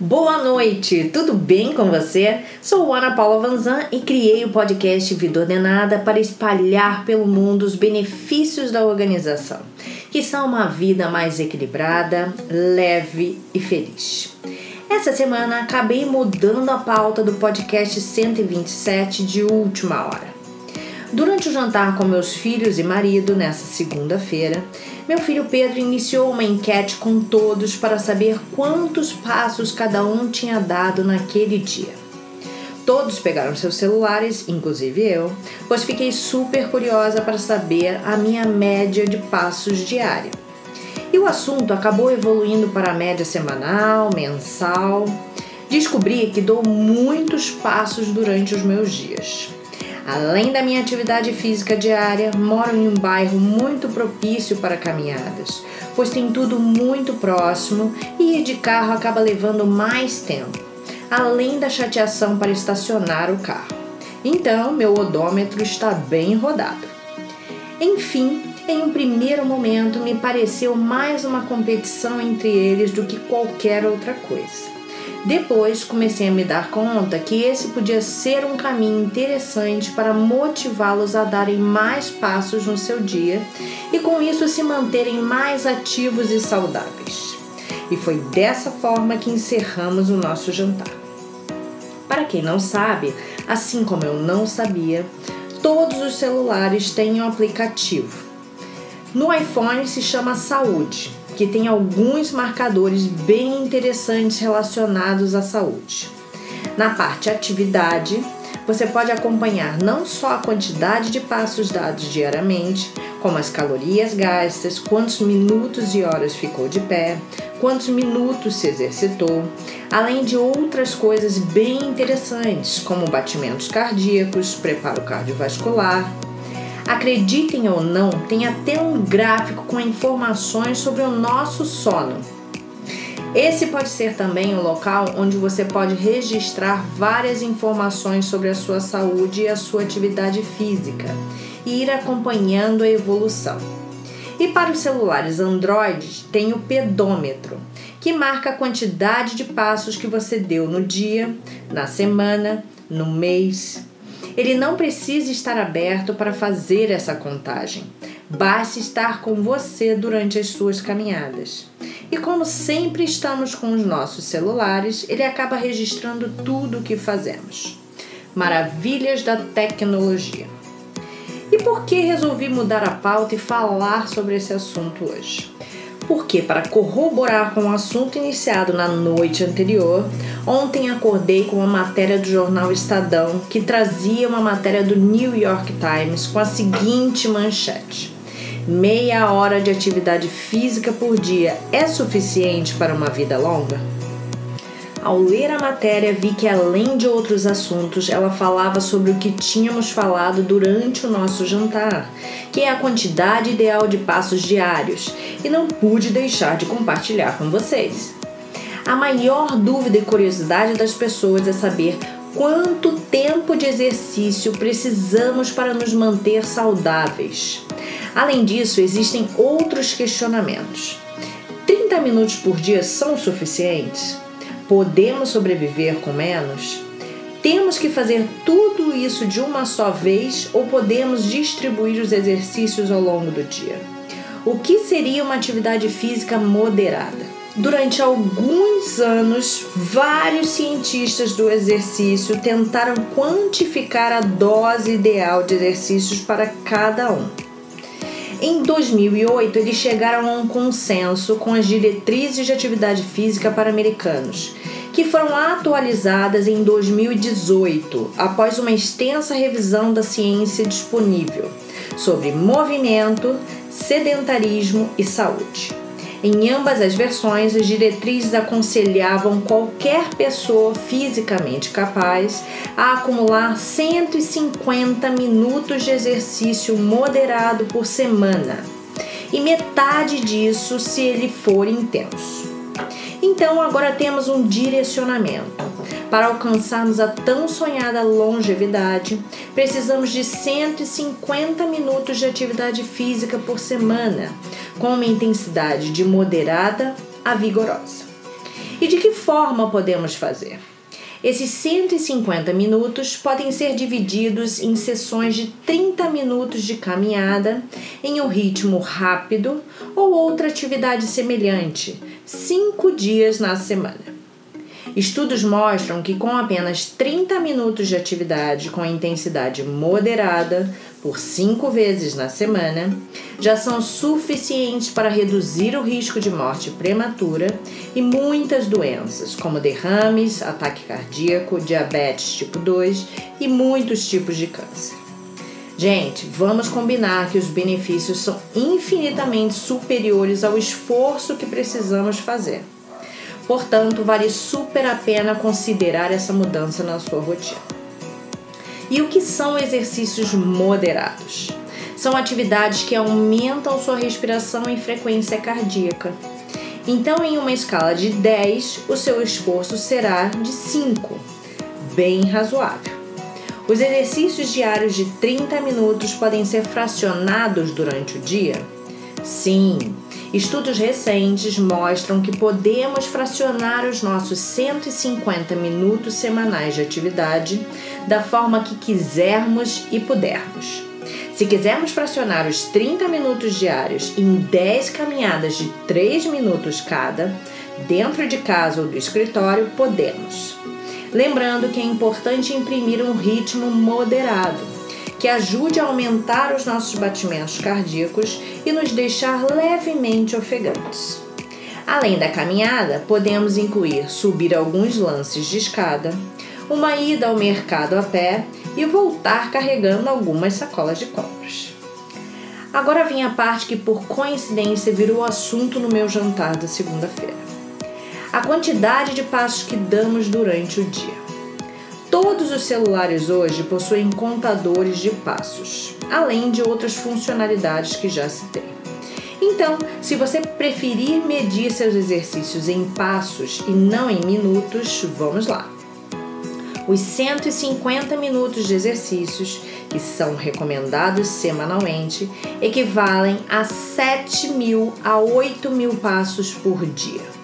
Boa noite, tudo bem com você? Sou Ana Paula Vanzan e criei o podcast Vida Ordenada para espalhar pelo mundo os benefícios da organização, que são uma vida mais equilibrada, leve e feliz. Essa semana acabei mudando a pauta do podcast 127 de última hora. Durante o jantar com meus filhos e marido nessa segunda-feira, meu filho Pedro iniciou uma enquete com todos para saber quantos passos cada um tinha dado naquele dia. Todos pegaram seus celulares, inclusive eu, pois fiquei super curiosa para saber a minha média de passos diária. E o assunto acabou evoluindo para a média semanal, mensal. Descobri que dou muitos passos durante os meus dias. Além da minha atividade física diária, moro em um bairro muito propício para caminhadas, pois tem tudo muito próximo e ir de carro acaba levando mais tempo, além da chateação para estacionar o carro. Então, meu odômetro está bem rodado. Enfim, em um primeiro momento me pareceu mais uma competição entre eles do que qualquer outra coisa. Depois comecei a me dar conta que esse podia ser um caminho interessante para motivá-los a darem mais passos no seu dia e com isso se manterem mais ativos e saudáveis. E foi dessa forma que encerramos o nosso jantar. Para quem não sabe, assim como eu não sabia, todos os celulares têm um aplicativo. No iPhone se chama Saúde que tem alguns marcadores bem interessantes relacionados à saúde. Na parte atividade, você pode acompanhar não só a quantidade de passos dados diariamente, como as calorias gastas, quantos minutos e horas ficou de pé, quantos minutos se exercitou, além de outras coisas bem interessantes, como batimentos cardíacos, preparo cardiovascular, Acreditem ou não, tem até um gráfico com informações sobre o nosso sono. Esse pode ser também um local onde você pode registrar várias informações sobre a sua saúde e a sua atividade física e ir acompanhando a evolução. E para os celulares Android, tem o pedômetro, que marca a quantidade de passos que você deu no dia, na semana, no mês, ele não precisa estar aberto para fazer essa contagem. Basta estar com você durante as suas caminhadas. E como sempre estamos com os nossos celulares, ele acaba registrando tudo o que fazemos. Maravilhas da tecnologia. E por que resolvi mudar a pauta e falar sobre esse assunto hoje? Porque, para corroborar com o assunto iniciado na noite anterior, ontem acordei com uma matéria do jornal Estadão que trazia uma matéria do New York Times com a seguinte manchete: Meia hora de atividade física por dia é suficiente para uma vida longa? Ao ler a matéria, vi que além de outros assuntos, ela falava sobre o que tínhamos falado durante o nosso jantar, que é a quantidade ideal de passos diários, e não pude deixar de compartilhar com vocês. A maior dúvida e curiosidade das pessoas é saber quanto tempo de exercício precisamos para nos manter saudáveis. Além disso, existem outros questionamentos. 30 minutos por dia são suficientes? Podemos sobreviver com menos? Temos que fazer tudo isso de uma só vez ou podemos distribuir os exercícios ao longo do dia? O que seria uma atividade física moderada? Durante alguns anos, vários cientistas do exercício tentaram quantificar a dose ideal de exercícios para cada um. Em 2008, eles chegaram a um consenso com as diretrizes de atividade física para americanos, que foram atualizadas em 2018, após uma extensa revisão da ciência disponível sobre movimento, sedentarismo e saúde. Em ambas as versões, as diretrizes aconselhavam qualquer pessoa fisicamente capaz a acumular 150 minutos de exercício moderado por semana e metade disso se ele for intenso. Então, agora temos um direcionamento. Para alcançarmos a tão sonhada longevidade, precisamos de 150 minutos de atividade física por semana, com uma intensidade de moderada a vigorosa. E de que forma podemos fazer? Esses 150 minutos podem ser divididos em sessões de 30 minutos de caminhada em um ritmo rápido ou outra atividade semelhante, cinco dias na semana. Estudos mostram que com apenas 30 minutos de atividade com intensidade moderada por cinco vezes na semana, já são suficientes para reduzir o risco de morte prematura e muitas doenças, como derrames, ataque cardíaco, diabetes tipo 2 e muitos tipos de câncer. Gente, vamos combinar que os benefícios são infinitamente superiores ao esforço que precisamos fazer. Portanto, vale super a pena considerar essa mudança na sua rotina. E o que são exercícios moderados? São atividades que aumentam sua respiração e frequência cardíaca. Então, em uma escala de 10, o seu esforço será de 5, bem razoável. Os exercícios diários de 30 minutos podem ser fracionados durante o dia? Sim, Estudos recentes mostram que podemos fracionar os nossos 150 minutos semanais de atividade da forma que quisermos e pudermos. Se quisermos fracionar os 30 minutos diários em 10 caminhadas de 3 minutos cada, dentro de casa ou do escritório, podemos. Lembrando que é importante imprimir um ritmo moderado que ajude a aumentar os nossos batimentos cardíacos e nos deixar levemente ofegantes. Além da caminhada, podemos incluir subir alguns lances de escada, uma ida ao mercado a pé e voltar carregando algumas sacolas de compras. Agora vem a parte que por coincidência virou assunto no meu jantar da segunda-feira. A quantidade de passos que damos durante o dia. Todos os celulares hoje possuem contadores de passos, além de outras funcionalidades que já citei. Então, se você preferir medir seus exercícios em passos e não em minutos, vamos lá. Os 150 minutos de exercícios, que são recomendados semanalmente, equivalem a 7 mil a 8 mil passos por dia.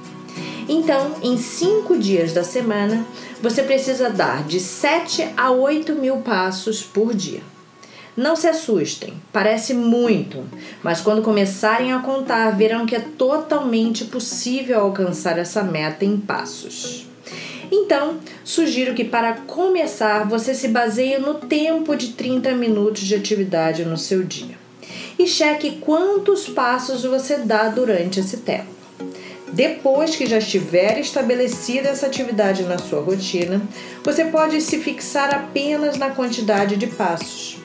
Então, em 5 dias da semana, você precisa dar de 7 a 8 mil passos por dia. Não se assustem, parece muito, mas quando começarem a contar, verão que é totalmente possível alcançar essa meta em passos. Então, sugiro que para começar você se baseie no tempo de 30 minutos de atividade no seu dia e cheque quantos passos você dá durante esse tempo. Depois que já estiver estabelecida essa atividade na sua rotina, você pode se fixar apenas na quantidade de passos.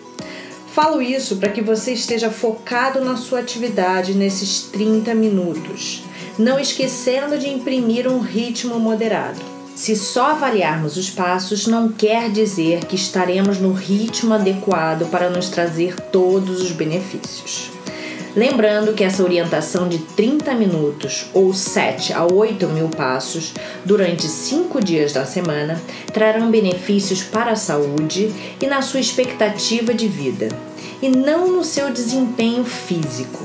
Falo isso para que você esteja focado na sua atividade nesses 30 minutos, não esquecendo de imprimir um ritmo moderado. Se só avaliarmos os passos, não quer dizer que estaremos no ritmo adequado para nos trazer todos os benefícios. Lembrando que essa orientação de 30 minutos ou 7 a 8 mil passos durante 5 dias da semana trarão benefícios para a saúde e na sua expectativa de vida, e não no seu desempenho físico.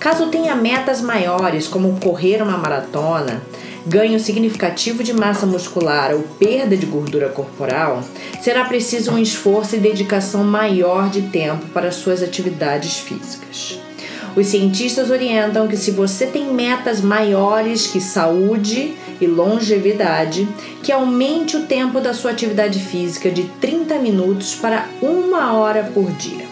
Caso tenha metas maiores, como correr uma maratona, ganho significativo de massa muscular ou perda de gordura corporal, será preciso um esforço e dedicação maior de tempo para suas atividades físicas. Os cientistas orientam que se você tem metas maiores que saúde e longevidade, que aumente o tempo da sua atividade física de 30 minutos para uma hora por dia.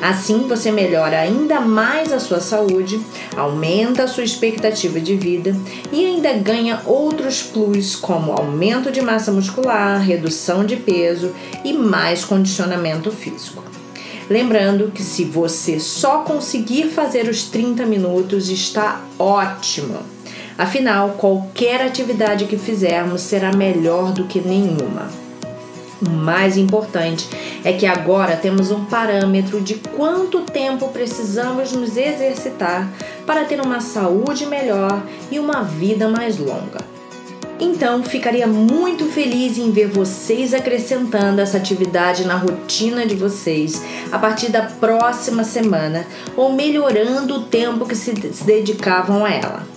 Assim, você melhora ainda mais a sua saúde, aumenta a sua expectativa de vida e ainda ganha outros plus, como aumento de massa muscular, redução de peso e mais condicionamento físico. Lembrando que se você só conseguir fazer os 30 minutos, está ótimo. Afinal, qualquer atividade que fizermos será melhor do que nenhuma. O mais importante é que agora temos um parâmetro de quanto tempo precisamos nos exercitar para ter uma saúde melhor e uma vida mais longa. Então, ficaria muito feliz em ver vocês acrescentando essa atividade na rotina de vocês a partir da próxima semana ou melhorando o tempo que se dedicavam a ela.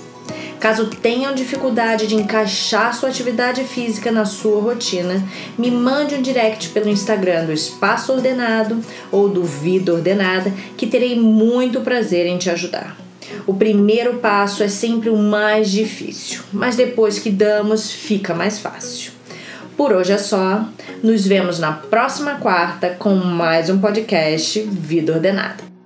Caso tenham dificuldade de encaixar sua atividade física na sua rotina, me mande um direct pelo Instagram do Espaço Ordenado ou do Vida Ordenada, que terei muito prazer em te ajudar. O primeiro passo é sempre o mais difícil, mas depois que damos, fica mais fácil. Por hoje é só. Nos vemos na próxima quarta com mais um podcast Vida Ordenada.